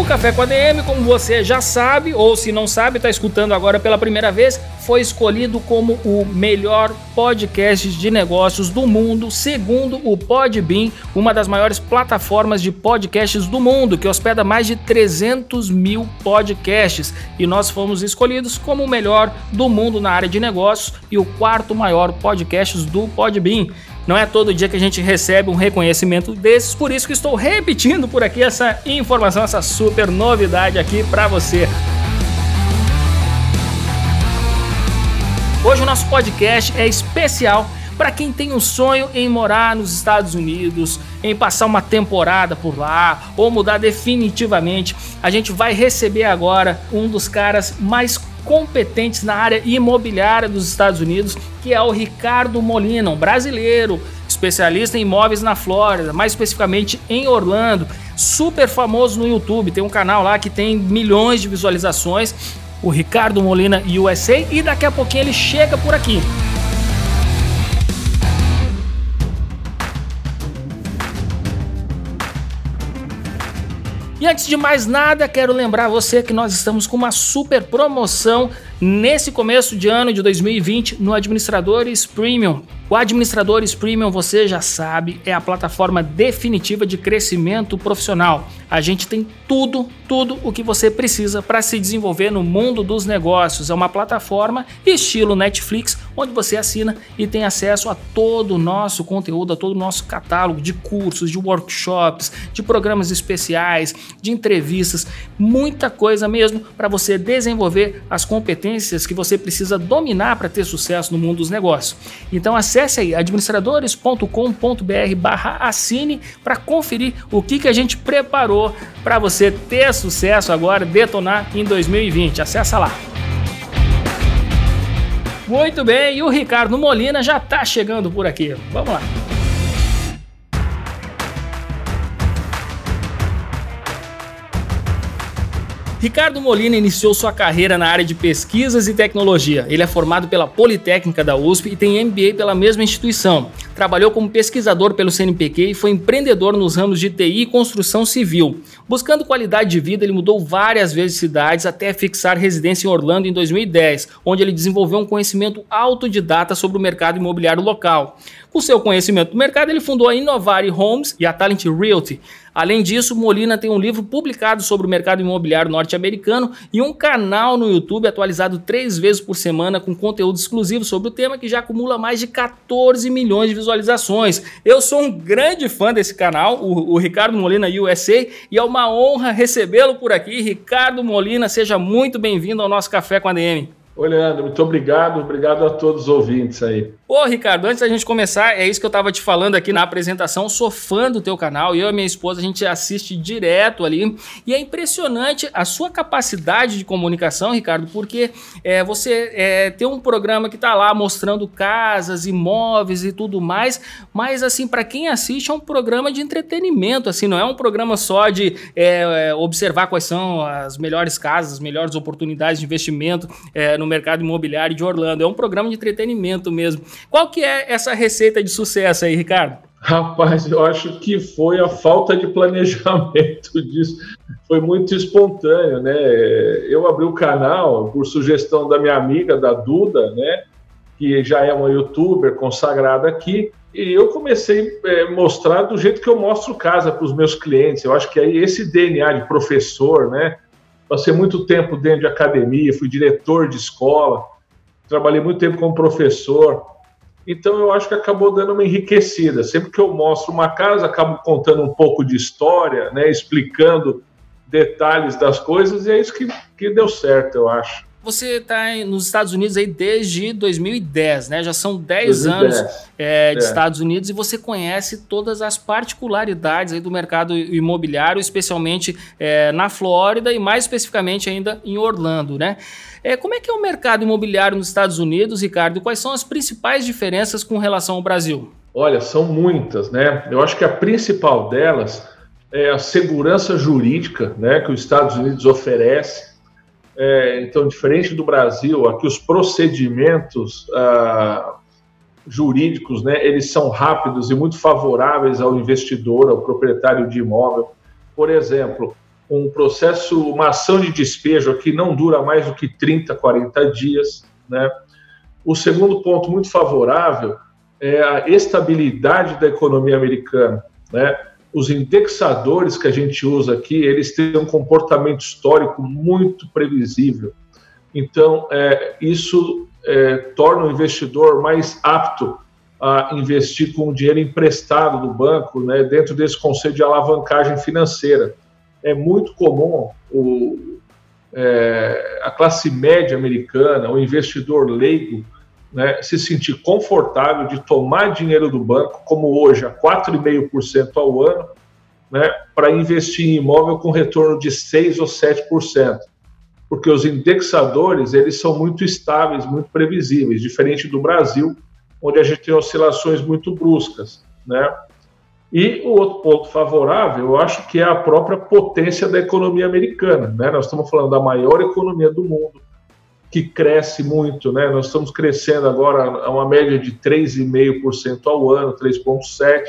O Café com a DM, como você já sabe, ou se não sabe, está escutando agora pela primeira vez, foi escolhido como o melhor podcast de negócios do mundo, segundo o Podbean, uma das maiores plataformas de podcasts do mundo, que hospeda mais de 300 mil podcasts. E nós fomos escolhidos como o melhor do mundo na área de negócios e o quarto maior podcast do Podbean. Não é todo dia que a gente recebe um reconhecimento desses, por isso que estou repetindo por aqui essa informação, essa super novidade aqui para você. Hoje o nosso podcast é especial para quem tem um sonho em morar nos Estados Unidos, em passar uma temporada por lá ou mudar definitivamente. A gente vai receber agora um dos caras mais competentes na área imobiliária dos Estados Unidos, que é o Ricardo Molina, um brasileiro, especialista em imóveis na Flórida, mais especificamente em Orlando, super famoso no YouTube, tem um canal lá que tem milhões de visualizações, o Ricardo Molina USA, e daqui a pouquinho ele chega por aqui. E antes de mais nada, quero lembrar você que nós estamos com uma super promoção nesse começo de ano de 2020 no Administradores Premium. O Administradores Premium, você já sabe, é a plataforma definitiva de crescimento profissional. A gente tem tudo, tudo o que você precisa para se desenvolver no mundo dos negócios. É uma plataforma estilo Netflix, onde você assina e tem acesso a todo o nosso conteúdo, a todo o nosso catálogo de cursos, de workshops, de programas especiais, de entrevistas, muita coisa mesmo para você desenvolver as competências que você precisa dominar para ter sucesso no mundo dos negócios. Então acesse aí administradores.com.br barra assine para conferir o que, que a gente preparou para você ter sucesso agora, detonar em 2020. Acesse lá. Muito bem, e o Ricardo Molina já está chegando por aqui. Vamos lá. Ricardo Molina iniciou sua carreira na área de pesquisas e tecnologia. Ele é formado pela Politécnica da USP e tem MBA pela mesma instituição. Trabalhou como pesquisador pelo CNPq e foi empreendedor nos ramos de TI e construção civil. Buscando qualidade de vida, ele mudou várias vezes de cidades até fixar residência em Orlando em 2010, onde ele desenvolveu um conhecimento autodidata sobre o mercado imobiliário local. Com seu conhecimento do mercado, ele fundou a Inovari Homes e a Talent Realty. Além disso, Molina tem um livro publicado sobre o mercado imobiliário norte-americano e um canal no YouTube atualizado três vezes por semana com conteúdo exclusivo sobre o tema que já acumula mais de 14 milhões de visualizações. Eu sou um grande fã desse canal, o, o Ricardo Molina USA, e é uma honra recebê-lo por aqui. Ricardo Molina, seja muito bem-vindo ao nosso Café com a DM. Oi, Leandro, muito obrigado. Obrigado a todos os ouvintes aí. Ô, Ricardo, antes da gente começar, é isso que eu tava te falando aqui na apresentação. Sou fã do teu canal, eu e minha esposa, a gente assiste direto ali. E é impressionante a sua capacidade de comunicação, Ricardo, porque é, você é, tem um programa que tá lá mostrando casas, imóveis e tudo mais, mas assim, para quem assiste, é um programa de entretenimento, assim, não é um programa só de é, é observar quais são as melhores casas, as melhores oportunidades de investimento é, no mercado imobiliário de Orlando. É um programa de entretenimento mesmo. Qual que é essa receita de sucesso aí, Ricardo? Rapaz, eu acho que foi a falta de planejamento disso. Foi muito espontâneo, né? Eu abri o canal por sugestão da minha amiga, da Duda, né? Que já é uma youtuber consagrada aqui. E eu comecei a é, mostrar do jeito que eu mostro casa para os meus clientes. Eu acho que aí esse DNA de professor, né? Passei muito tempo dentro de academia, fui diretor de escola, trabalhei muito tempo como professor. Então eu acho que acabou dando uma enriquecida. Sempre que eu mostro uma casa, acabo contando um pouco de história, né, explicando detalhes das coisas e é isso que, que deu certo, eu acho. Você está nos Estados Unidos aí desde 2010, né? Já são 10 anos é, de é. Estados Unidos e você conhece todas as particularidades aí do mercado imobiliário, especialmente é, na Flórida e mais especificamente ainda em Orlando, né? É, como é que é o mercado imobiliário nos Estados Unidos, Ricardo? Quais são as principais diferenças com relação ao Brasil? Olha, são muitas, né? Eu acho que a principal delas é a segurança jurídica, né, que os Estados Unidos oferece é, então, diferente do Brasil, aqui os procedimentos ah, jurídicos, né, eles são rápidos e muito favoráveis ao investidor, ao proprietário de imóvel. Por exemplo, um processo, uma ação de despejo aqui não dura mais do que 30, 40 dias. Né? O segundo ponto muito favorável é a estabilidade da economia americana. Né? Os indexadores que a gente usa aqui, eles têm um comportamento histórico muito previsível. Então, é, isso é, torna o investidor mais apto a investir com o dinheiro emprestado do banco, né, dentro desse conceito de alavancagem financeira. É muito comum o, é, a classe média americana, o investidor leigo, né, se sentir confortável de tomar dinheiro do banco, como hoje, a 4,5% ao ano, né, para investir em imóvel com retorno de 6% ou 7%. Porque os indexadores eles são muito estáveis, muito previsíveis, diferente do Brasil, onde a gente tem oscilações muito bruscas. Né? E o outro ponto favorável, eu acho que é a própria potência da economia americana. Né? Nós estamos falando da maior economia do mundo, que cresce muito, né? Nós estamos crescendo agora a uma média de 3,5% ao ano, 3,7%.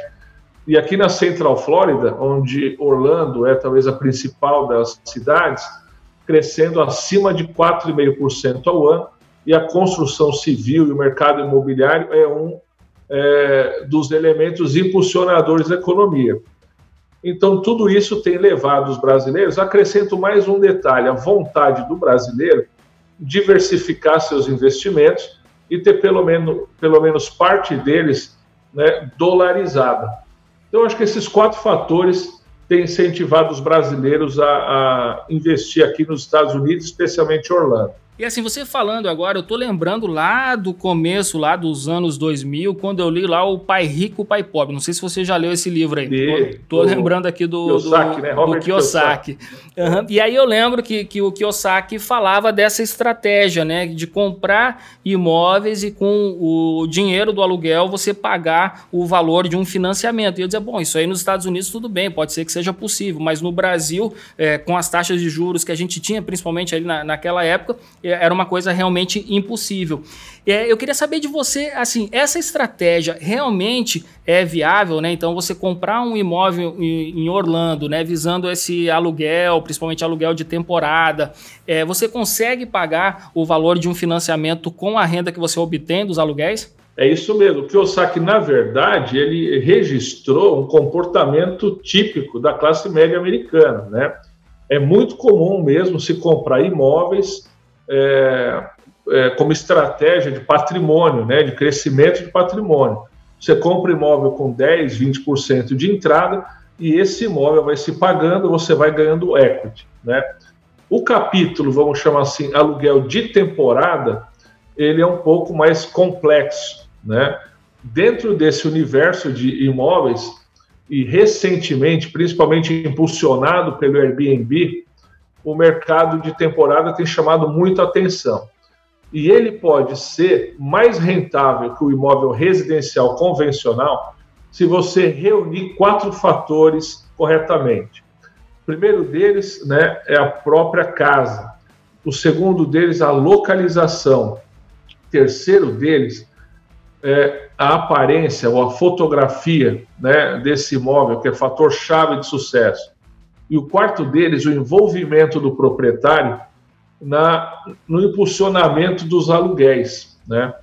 E aqui na Central Flórida, onde Orlando é talvez a principal das cidades, crescendo acima de 4,5% ao ano, e a construção civil e o mercado imobiliário é um é, dos elementos impulsionadores da economia. Então, tudo isso tem levado os brasileiros. Acrescento mais um detalhe: a vontade do brasileiro diversificar seus investimentos e ter pelo menos, pelo menos parte deles né, dolarizada. Então, acho que esses quatro fatores têm incentivado os brasileiros a, a investir aqui nos Estados Unidos, especialmente Orlando. E assim, você falando agora, eu tô lembrando lá do começo, lá dos anos 2000, quando eu li lá o Pai Rico, Pai Pobre. Não sei se você já leu esse livro aí. E, tô, tô lembrando aqui do Kiyosaki. Do, né? do Kiyosaki. Uhum. E aí eu lembro que, que o Kiyosaki falava dessa estratégia, né? De comprar imóveis e com o dinheiro do aluguel você pagar o valor de um financiamento. E eu dizia, bom, isso aí nos Estados Unidos tudo bem, pode ser que seja possível, mas no Brasil, é, com as taxas de juros que a gente tinha, principalmente ali na, naquela época, era uma coisa realmente impossível. É, eu queria saber de você, assim, essa estratégia realmente é viável, né? Então, você comprar um imóvel em, Orlando, né, visando esse aluguel, principalmente aluguel de temporada, é, você consegue pagar o valor de um financiamento com a renda que você obtém dos aluguéis? É isso mesmo. O Kiyosaki, na verdade, ele registrou um comportamento típico da classe média americana, né? É muito comum mesmo se comprar imóveis é, é, como estratégia de patrimônio, né, de crescimento de patrimônio. Você compra imóvel com 10, 20% de entrada e esse imóvel vai se pagando, você vai ganhando equity. Né? O capítulo, vamos chamar assim, aluguel de temporada, ele é um pouco mais complexo. Né? Dentro desse universo de imóveis, e recentemente, principalmente impulsionado pelo Airbnb, o mercado de temporada tem chamado muito atenção. E ele pode ser mais rentável que o imóvel residencial convencional se você reunir quatro fatores corretamente. O primeiro deles né, é a própria casa. O segundo deles, a localização. O terceiro deles é a aparência ou a fotografia né, desse imóvel, que é fator chave de sucesso e o quarto deles, o envolvimento do proprietário na, no impulsionamento dos aluguéis. Né?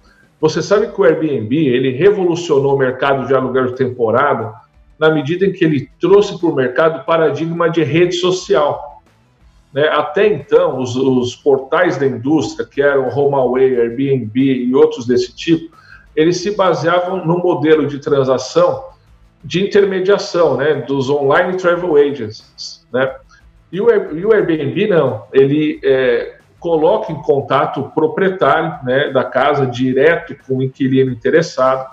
Você sabe que o Airbnb ele revolucionou o mercado de aluguel de temporada na medida em que ele trouxe para o mercado o paradigma de rede social. Né? Até então, os, os, portais da indústria, que eram HomeAway, Airbnb e outros desse tipo, eles se baseavam no modelo de transação de intermediação, né, dos online travel agents, né? E o, e o Airbnb não, ele é, coloca em contato o proprietário né, da casa direto com o inquilino interessado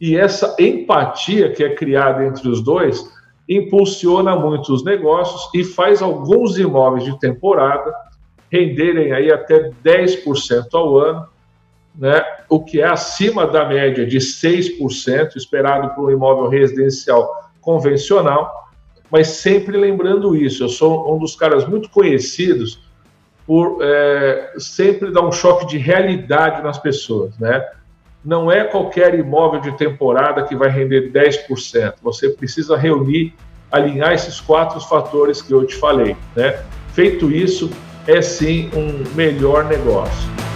e essa empatia que é criada entre os dois impulsiona muito os negócios e faz alguns imóveis de temporada renderem aí até 10% ao ano, né, o que é acima da média de 6% esperado para um imóvel residencial convencional, mas sempre lembrando isso, eu sou um dos caras muito conhecidos por é, sempre dar um choque de realidade nas pessoas, né? Não é qualquer imóvel de temporada que vai render 10%. Você precisa reunir, alinhar esses quatro fatores que eu te falei, né? Feito isso, é sim um melhor negócio.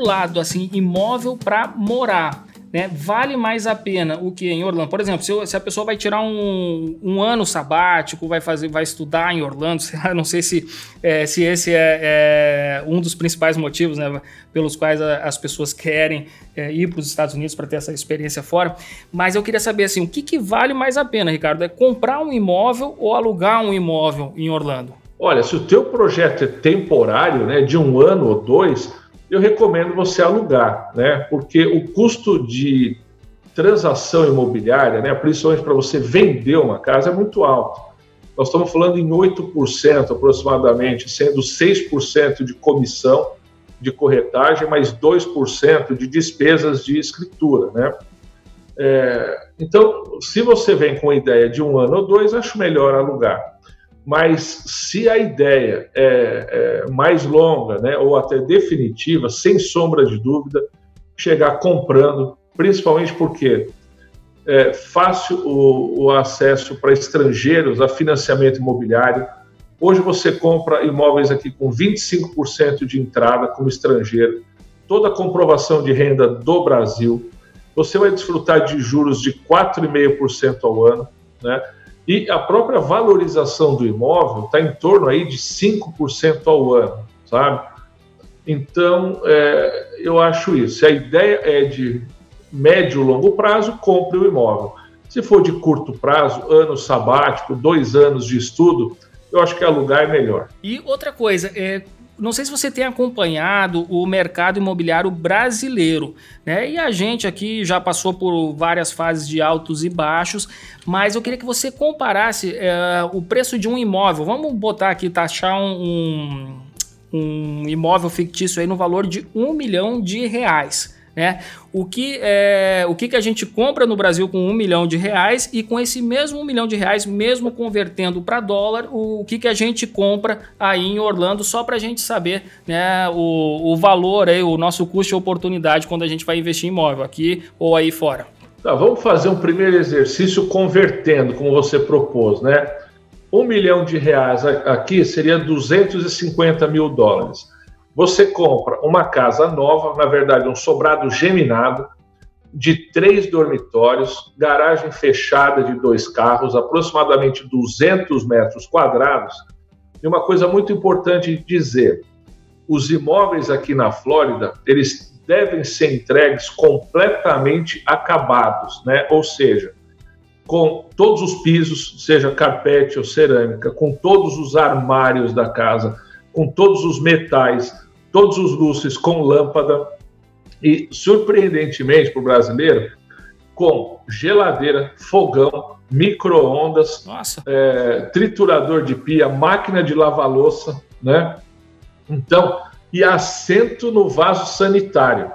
Lado, assim, imóvel para morar. Né? Vale mais a pena o que em Orlando? Por exemplo, se, se, a pessoa vai tirar um, um, ano sabático, vai fazer, vai estudar em Orlando, lá, não sei se, é, se esse é, é, um dos principais motivos né, pelos quais a, as pessoas querem é, ir para os Estados Unidos para ter essa experiência fora. Mas eu queria saber assim, o que, que vale mais a pena, Ricardo? É comprar um imóvel ou alugar um imóvel em Orlando? Olha, se o teu projeto é temporário, né, de um ano ou dois, eu recomendo você alugar, né? Porque o custo de transação imobiliária, né, principalmente para você vender uma casa, é muito alto. Nós estamos falando em 8% aproximadamente, sendo 6% de comissão de corretagem, mais 2% de despesas de escritura, né? É, então, se você vem com a ideia de um ano ou dois, acho melhor alugar. Mas se a ideia é, é mais longa, né, ou até definitiva, sem sombra de dúvida, chegar comprando, principalmente porque é fácil o, o acesso para estrangeiros a financiamento imobiliário. Hoje você compra imóveis aqui com 25% de entrada como estrangeiro, toda a comprovação de renda do Brasil. Você vai desfrutar de juros de 4,5% ao ano, né? E a própria valorização do imóvel está em torno aí de 5% ao ano, sabe? Então, é, eu acho isso. Se a ideia é de médio longo prazo, compre o imóvel. Se for de curto prazo, ano sabático, dois anos de estudo, eu acho que alugar é melhor. E outra coisa, é, não sei se você tem acompanhado o mercado imobiliário brasileiro, né? E a gente aqui já passou por várias fases de altos e baixos, mas eu queria que você comparasse é, o preço de um imóvel. Vamos botar aqui, taxar um, um, um imóvel fictício aí no valor de um milhão de reais. Né? O, que, é, o que, que a gente compra no Brasil com um milhão de reais e com esse mesmo um milhão de reais, mesmo convertendo para dólar, o, o, que, que a gente compra aí em Orlando, só para a gente saber né, o, o valor, aí, o nosso custo e oportunidade quando a gente vai investir em imóvel, aqui ou aí fora. Tá, vamos fazer um primeiro exercício convertendo, como você propôs, né? Um milhão de reais aqui seria 250 mil dólares. Você compra uma casa nova, na verdade, um sobrado geminado, de três dormitórios, garagem fechada de dois carros, aproximadamente 200 metros quadrados. E uma coisa muito importante de dizer: os imóveis aqui na Flórida, eles devem ser entregues completamente acabados, né? Ou seja, com todos os pisos, seja carpete ou cerâmica, com todos os armários da casa, com todos os metais, todos os lustres com lâmpada e, surpreendentemente para o brasileiro, com geladeira, fogão, micro-ondas, é, triturador de pia, máquina de lavar louça, né? Então, e assento no vaso sanitário.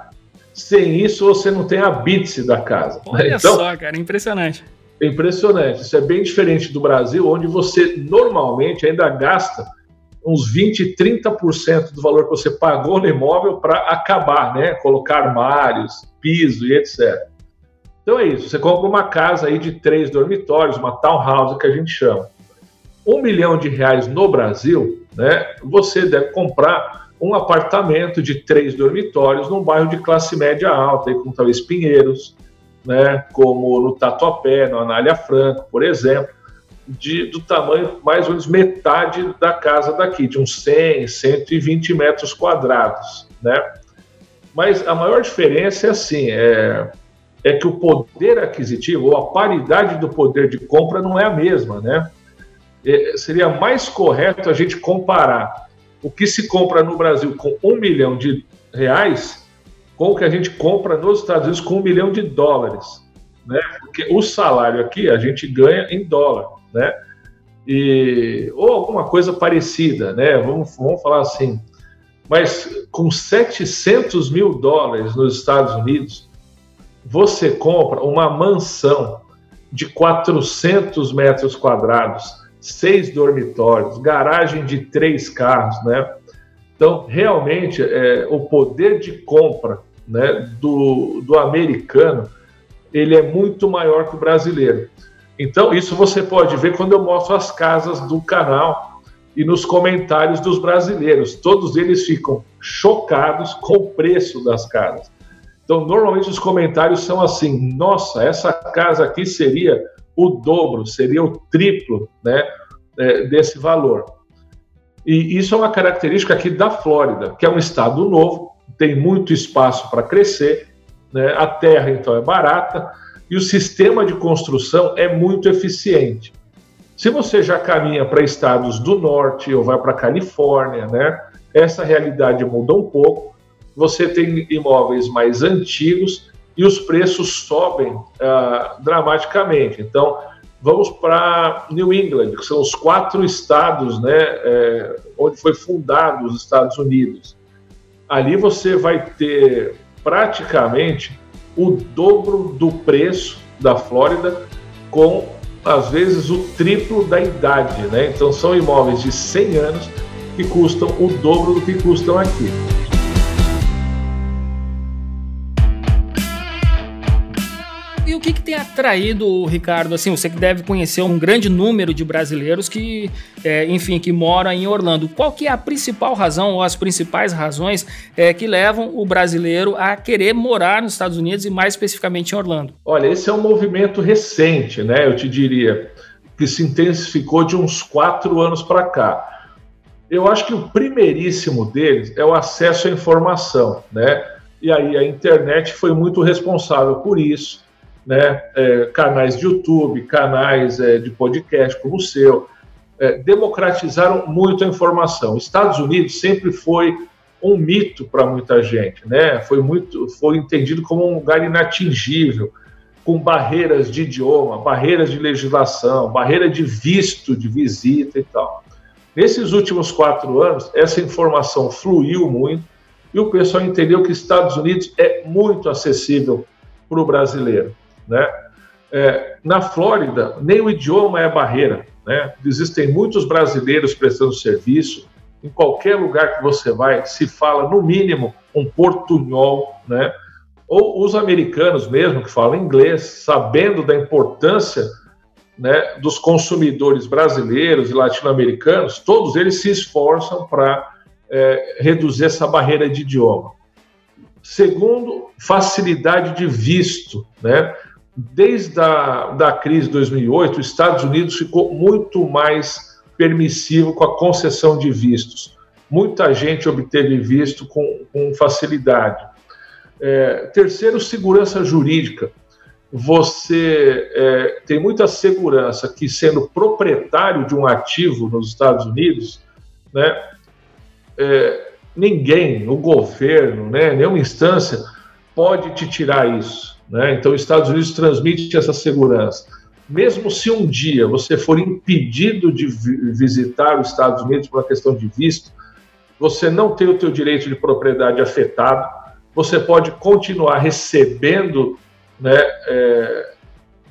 Sem isso, você não tem a bits da casa. Né? Olha então, só, cara, impressionante. Impressionante. Isso é bem diferente do Brasil, onde você normalmente ainda gasta uns 20, 30% do valor que você pagou no imóvel para acabar, né? Colocar armários, piso e etc. Então é isso. Você compra uma casa aí de três dormitórios, uma townhouse que a gente chama. Um milhão de reais no Brasil, né? Você deve comprar um apartamento de três dormitórios num bairro de classe média alta, aí, como talvez Pinheiros, né? Como no Tatuapé, no Anália Franco, por exemplo de, do tamanho mais ou menos metade da casa daqui, de uns 100, 120 metros quadrados, né? Mas a maior diferença é assim, é, é que o poder aquisitivo ou a paridade do poder de compra não é a mesma, né? É, seria mais correto a gente comparar o que se compra no Brasil com um milhão de reais com o que a gente compra nos Estados Unidos com um milhão de dólares, né? Porque o salário aqui a gente ganha em dólar, né? E, ou alguma coisa parecida, né? Vamos, vamos falar assim. Mas com 700 mil dólares nos Estados Unidos, você compra uma mansão de 400 metros quadrados, seis dormitórios, garagem de três carros, né? Então, realmente, é, o poder de compra né, do, do americano ele é muito maior que o brasileiro. Então, isso você pode ver quando eu mostro as casas do canal e nos comentários dos brasileiros. Todos eles ficam chocados com o preço das casas. Então, normalmente os comentários são assim: nossa, essa casa aqui seria o dobro, seria o triplo né, é, desse valor. E isso é uma característica aqui da Flórida, que é um estado novo, tem muito espaço para crescer, né? a terra então é barata e o sistema de construção é muito eficiente. Se você já caminha para estados do norte ou vai para a Califórnia, né? essa realidade muda um pouco. Você tem imóveis mais antigos e os preços sobem ah, dramaticamente. Então, vamos para New England, que são os quatro estados né, é, onde foi fundado os Estados Unidos ali você vai ter praticamente o dobro do preço da Flórida com às vezes o triplo da idade, né? Então são imóveis de 100 anos que custam o dobro do que custam aqui. Tem atraído, Ricardo? Assim, você que deve conhecer um grande número de brasileiros que, é, enfim, que moram em Orlando. Qual que é a principal razão ou as principais razões é, que levam o brasileiro a querer morar nos Estados Unidos e mais especificamente em Orlando? Olha, esse é um movimento recente, né? Eu te diria que se intensificou de uns quatro anos para cá. Eu acho que o primeiríssimo deles é o acesso à informação, né? E aí a internet foi muito responsável por isso né, é, canais de YouTube, canais é, de podcast como o seu, é, democratizaram muito a informação. Estados Unidos sempre foi um mito para muita gente, né? Foi muito, foi entendido como um lugar inatingível, com barreiras de idioma, barreiras de legislação, barreira de visto de visita e tal. Nesses últimos quatro anos, essa informação fluiu muito e o pessoal entendeu que Estados Unidos é muito acessível para o brasileiro. Né? É, na Flórida, nem o idioma é barreira. Né? Existem muitos brasileiros prestando serviço. Em qualquer lugar que você vai, se fala no mínimo um portunhol, né? Ou os americanos mesmo que falam inglês, sabendo da importância né, dos consumidores brasileiros e latino-americanos, todos eles se esforçam para é, reduzir essa barreira de idioma. Segundo, facilidade de visto, né? Desde a da crise de 2008, os Estados Unidos ficou muito mais permissivo com a concessão de vistos. Muita gente obteve visto com, com facilidade. É, terceiro, segurança jurídica. Você é, tem muita segurança que, sendo proprietário de um ativo nos Estados Unidos, né, é, ninguém, o governo, né, nenhuma instância pode te tirar isso. Né? Então, os Estados Unidos transmite essa segurança. Mesmo se um dia você for impedido de visitar os Estados Unidos por uma questão de visto, você não tem o teu direito de propriedade afetado, você pode continuar recebendo né, é,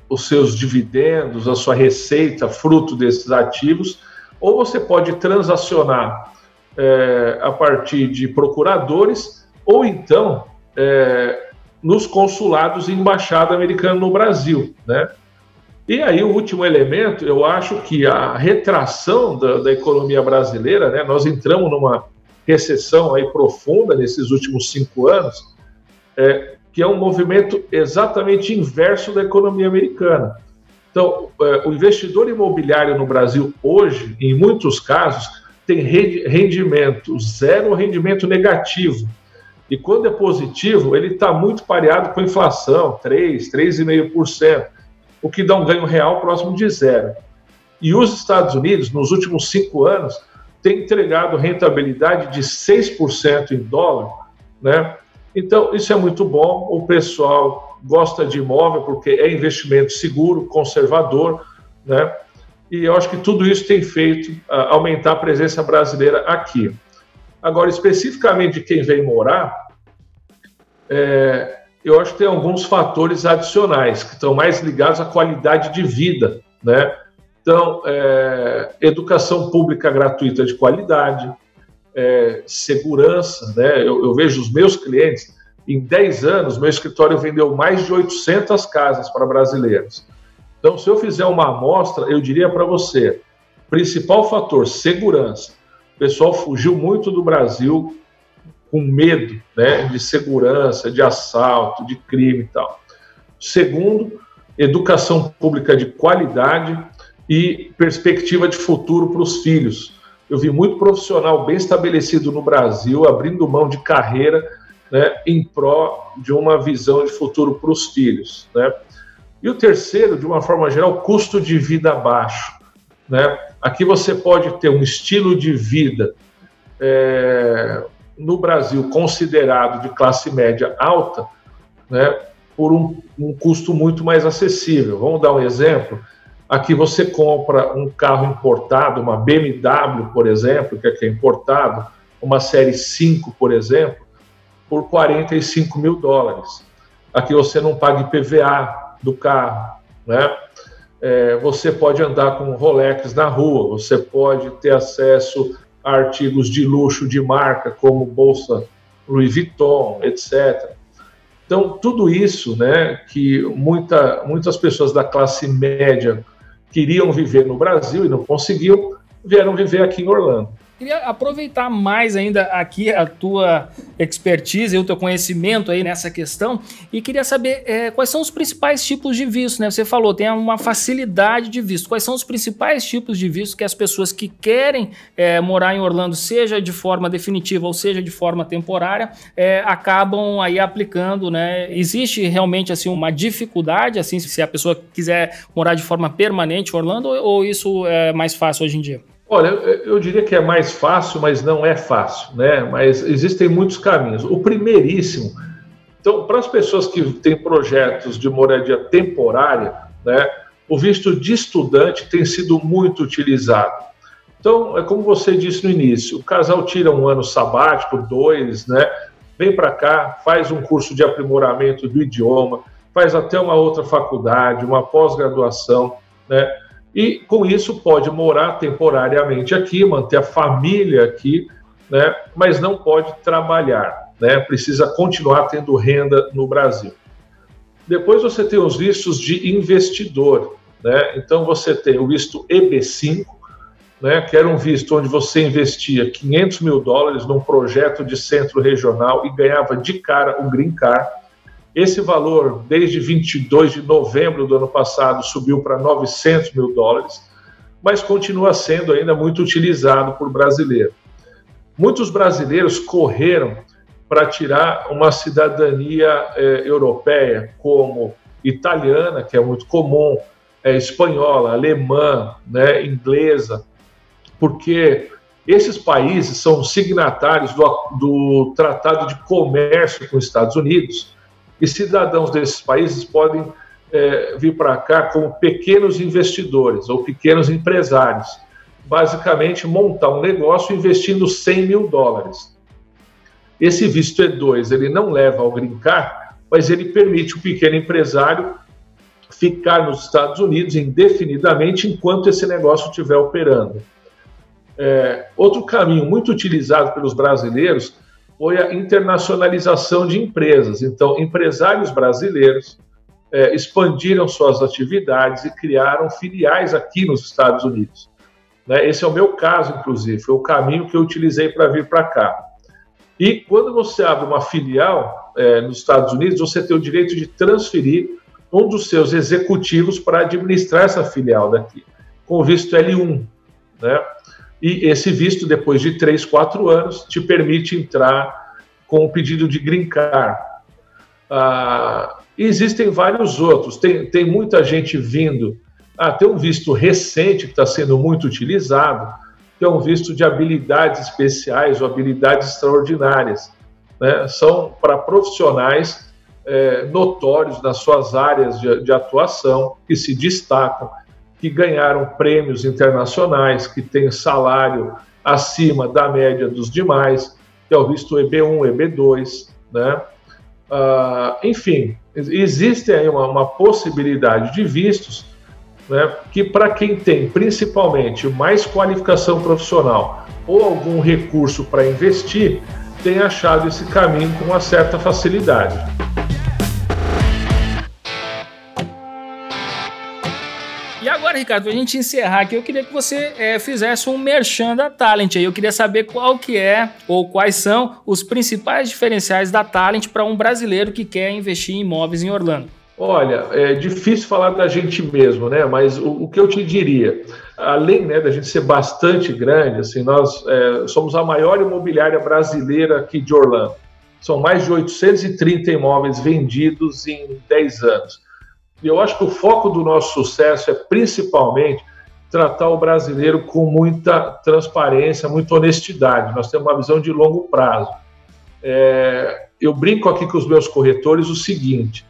os seus dividendos, a sua receita, fruto desses ativos, ou você pode transacionar é, a partir de procuradores, ou então é, nos consulados e embaixada americana no Brasil, né? E aí o último elemento, eu acho que a retração da, da economia brasileira, né? Nós entramos numa recessão aí profunda nesses últimos cinco anos, é, que é um movimento exatamente inverso da economia americana. Então, é, o investidor imobiliário no Brasil hoje, em muitos casos, tem rendimento zero, rendimento negativo E quando é positivo, ele está muito pareado com a inflação, 3, 3,5%, o que dá um ganho real próximo de zero. E os Estados Unidos, nos últimos cinco anos, têm entregado rentabilidade de 6% em dólar, né? Então, isso é muito bom. O pessoal gosta de imóvel porque é investimento seguro, conservador, né? E eu acho que tudo isso tem feito uh, aumentar a presença brasileira aqui. Agora, especificamente de quem vem morar, é, eu acho que tem alguns fatores adicionais que estão mais ligados à qualidade de vida, né? Então, é, educação pública gratuita de qualidade, é, segurança, né? Eu, eu, vejo os meus clientes, em 10 anos, meu escritório vendeu mais de 800 casas para brasileiros. Então, se eu fizer uma amostra, eu diria para você, principal fator, segurança. O pessoal fugiu muito do Brasil com medo né, de segurança, de assalto, de crime e tal. Segundo, educação pública de qualidade e perspectiva de futuro para os filhos. Eu vi muito profissional bem estabelecido no Brasil abrindo mão de carreira né, em pró de uma visão de futuro para os filhos. Né? E o terceiro, de uma forma geral, custo de vida baixo. Né? Aqui você pode ter um estilo de vida é, no Brasil considerado de classe média alta, né, por um, um, custo muito mais acessível. Vamos dar um exemplo. Aqui você compra um carro importado, uma BMW, por exemplo, que aqui é importado, uma série 5, por exemplo, por 45 mil dólares. Aqui você não paga IPVA do carro, né? É, você pode andar com Rolex na rua, você pode ter acesso artigos de luxo de marca, como bolsa Louis Vuitton, etc. Então, tudo isso né, que muita, muitas pessoas da classe média queriam viver no Brasil e não conseguiam, vieram viver aqui em Orlando. Queria aproveitar mais ainda aqui a tua expertise e o teu conhecimento aí nessa questão e queria saber é, quais são os principais tipos de visto, né? Você falou, tem uma facilidade de visto. Quais são os principais tipos de visto que as pessoas que querem é, morar em Orlando, seja de forma definitiva ou seja de forma temporária, é, acabam aí aplicando, né? Existe realmente assim uma dificuldade, assim, se a pessoa quiser morar de forma permanente em Orlando ou isso é mais fácil hoje em dia? Olha, eu diria que é mais fácil, mas não é fácil, né? Mas existem muitos caminhos. O primeiríssimo, então, para as pessoas que têm projetos de moradia temporária, né, o visto de estudante tem sido muito utilizado. Então, é como você disse no início, o casal tira um ano sabático, dois, né? Vem para cá, faz um curso de aprimoramento do idioma, faz até uma outra faculdade, uma pós-graduação, né? E com isso pode morar temporariamente aqui, manter a família aqui, né, mas não pode trabalhar, né, precisa continuar tendo renda no Brasil. Depois você tem os vistos de investidor, né, então você tem o visto EB5, né, que era um visto onde você investia 500 mil dólares num projeto de centro regional e ganhava de cara o Green Card, esse valor, desde 22 de novembro do ano passado, subiu para 900 mil dólares, mas continua sendo ainda muito utilizado por brasileiro. Muitos brasileiros correram para tirar uma cidadania eh, europeia, como italiana, que é muito comum, é, espanhola, alemã, né, inglesa, porque esses países são signatários do, do Tratado de Comércio com os Estados Unidos e cidadãos desses países podem é, vir para cá como pequenos investidores ou pequenos empresários, basicamente montar um negócio investindo 100 mil dólares. Esse visto E2 ele não leva ao green card, mas ele permite o pequeno empresário ficar nos Estados Unidos indefinidamente enquanto esse negócio estiver operando. É, outro caminho muito utilizado pelos brasileiros foi a internacionalização de empresas. Então, empresários brasileiros é, expandiram suas atividades e criaram filiais aqui nos Estados Unidos. Né? Esse é o meu caso, inclusive, foi o caminho que eu utilizei para vir para cá. E quando você abre uma filial é, nos Estados Unidos, você tem o direito de transferir um dos seus executivos para administrar essa filial daqui, com visto L1. Né? E esse visto, depois de três, quatro anos, te permite entrar com o pedido de green card. Ah, existem vários outros. Tem, tem muita gente vindo. Ah, tem um visto recente que está sendo muito utilizado, que é um visto de habilidades especiais ou habilidades extraordinárias. Né? São para profissionais é, notórios nas suas áreas de, de atuação, que se destacam, que ganharam prêmios internacionais, que têm salário acima da média dos demais, que é o visto EB1, EB2, né? Uh, enfim, existe aí uma, uma possibilidade de vistos né, que para quem tem principalmente mais qualificação profissional ou algum recurso para investir, tem achado esse caminho com uma certa facilidade. Agora, Ricardo, pra gente encerrar aqui, eu queria que você é, fizesse um merchan da Talent. Aí eu queria saber qual que é ou quais são os principais diferenciais da Talent para um brasileiro que quer investir em imóveis em Orlando. Olha, é difícil falar da gente mesmo, né? Mas o, o que eu te diria, além né, da gente ser bastante grande, assim, nós é, somos a maior imobiliária brasileira aqui de Orlando. São mais de 830 imóveis vendidos em 10 anos. E eu acho que o foco do nosso sucesso é principalmente tratar o brasileiro com muita transparência, muita honestidade. Nós temos uma visão de longo prazo. É, eu brinco aqui com os meus corretores o seguinte: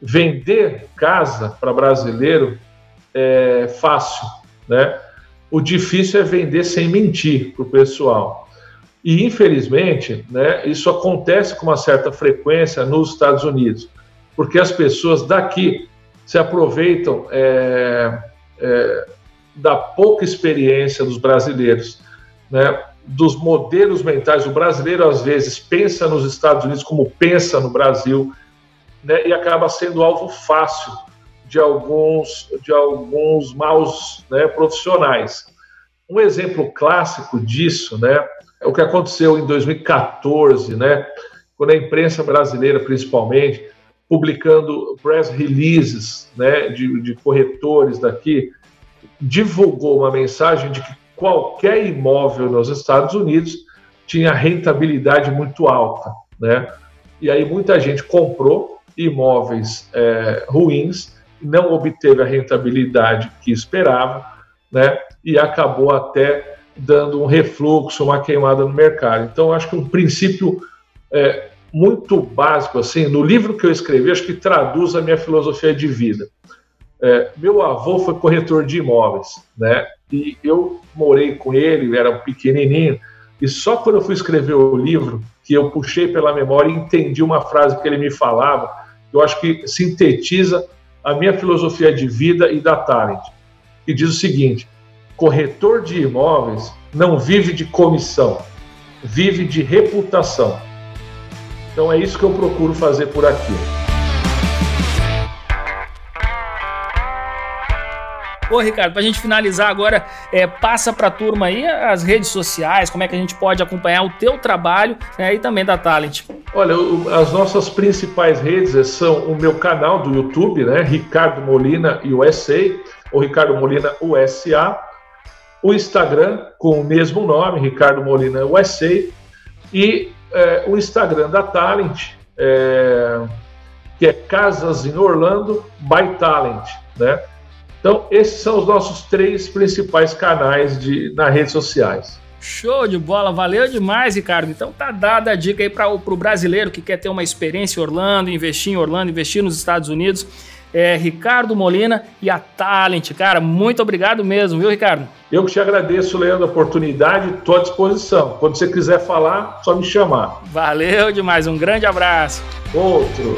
vender casa para brasileiro é fácil, né? O difícil é vender sem mentir para o pessoal. E infelizmente, né, isso acontece com uma certa frequência nos Estados Unidos, porque as pessoas daqui se aproveitam é, é, da pouca experiência dos brasileiros, né? dos modelos mentais. O brasileiro, às vezes, pensa nos Estados Unidos como pensa no Brasil, né? e acaba sendo alvo fácil de alguns, de alguns maus né, profissionais. Um exemplo clássico disso né, é o que aconteceu em 2014, né, quando a imprensa brasileira, principalmente, publicando press releases né, de, de corretores daqui, divulgou uma mensagem de que qualquer imóvel nos Estados Unidos tinha rentabilidade muito alta, né? E aí muita gente comprou imóveis é, ruins, não obteve a rentabilidade que esperava, né? E acabou até dando um refluxo, uma queimada no mercado. Então, acho que um princípio é, muito básico, assim, no livro que eu escrevi, acho que traduz a minha filosofia de vida. É, meu avô foi corretor de imóveis, né? E eu morei com ele, era um pequenininho, e só quando eu fui escrever o livro, que eu puxei pela memória e entendi uma frase que ele me falava, eu acho que sintetiza a minha filosofia de vida e da Talent, que diz o seguinte: corretor de imóveis não vive de comissão, vive de reputação. Então é isso que eu procuro fazer por aqui. Ô, Ricardo, para a gente finalizar agora, é, passa para a turma aí as redes sociais, como é que a gente pode acompanhar o teu trabalho né, e também da Talent. Olha, as nossas principais redes são o meu canal do YouTube, né, Ricardo Molina USA, ou Ricardo Molina USA, o Instagram com o mesmo nome, Ricardo Molina USA, e é, o Instagram da Talent, é, que é Casas em Orlando by Talent, né? Então, esses são os nossos três principais canais de, nas redes sociais. Show de bola, valeu demais, Ricardo. Então tá dada a dica aí para o brasileiro que quer ter uma experiência em Orlando, investir em Orlando, investir nos Estados Unidos. É, Ricardo Molina e a Talent. Cara, muito obrigado mesmo, viu, Ricardo? Eu que te agradeço, Leandro, a oportunidade, estou à disposição. Quando você quiser falar, só me chamar. Valeu demais, um grande abraço. Outro.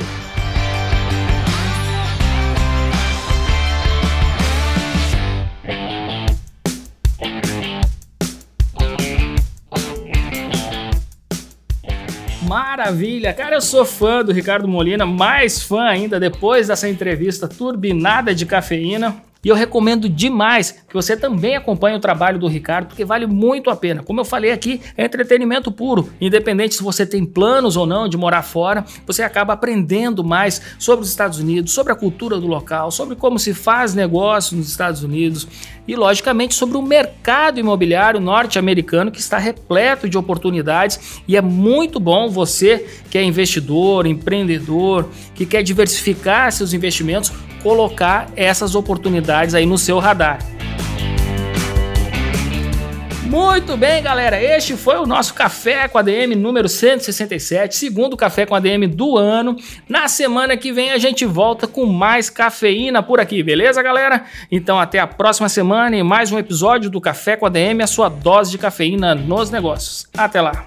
Maravilha, cara, eu sou fã do Ricardo Molina, mais fã ainda depois dessa entrevista turbinada de cafeína. E eu recomendo demais que você também acompanhe o trabalho do Ricardo, porque vale muito a pena. Como eu falei aqui, é entretenimento puro. Independente se você tem planos ou não de morar fora, você acaba aprendendo mais sobre os Estados Unidos, sobre a cultura do local, sobre como se faz negócio nos Estados Unidos e, logicamente, sobre o mercado imobiliário norte-americano que está repleto de oportunidades e é muito bom você que é investidor, empreendedor, que quer diversificar seus investimentos, colocar essas oportunidades aí no seu radar. Muito bem, galera. Este foi o nosso Café com a DM número 167, segundo Café com a DM do ano. Na semana que vem a gente volta com mais cafeína por aqui, beleza, galera? Então até a próxima semana e mais um episódio do Café com a DM, a sua dose de cafeína nos negócios. Até lá.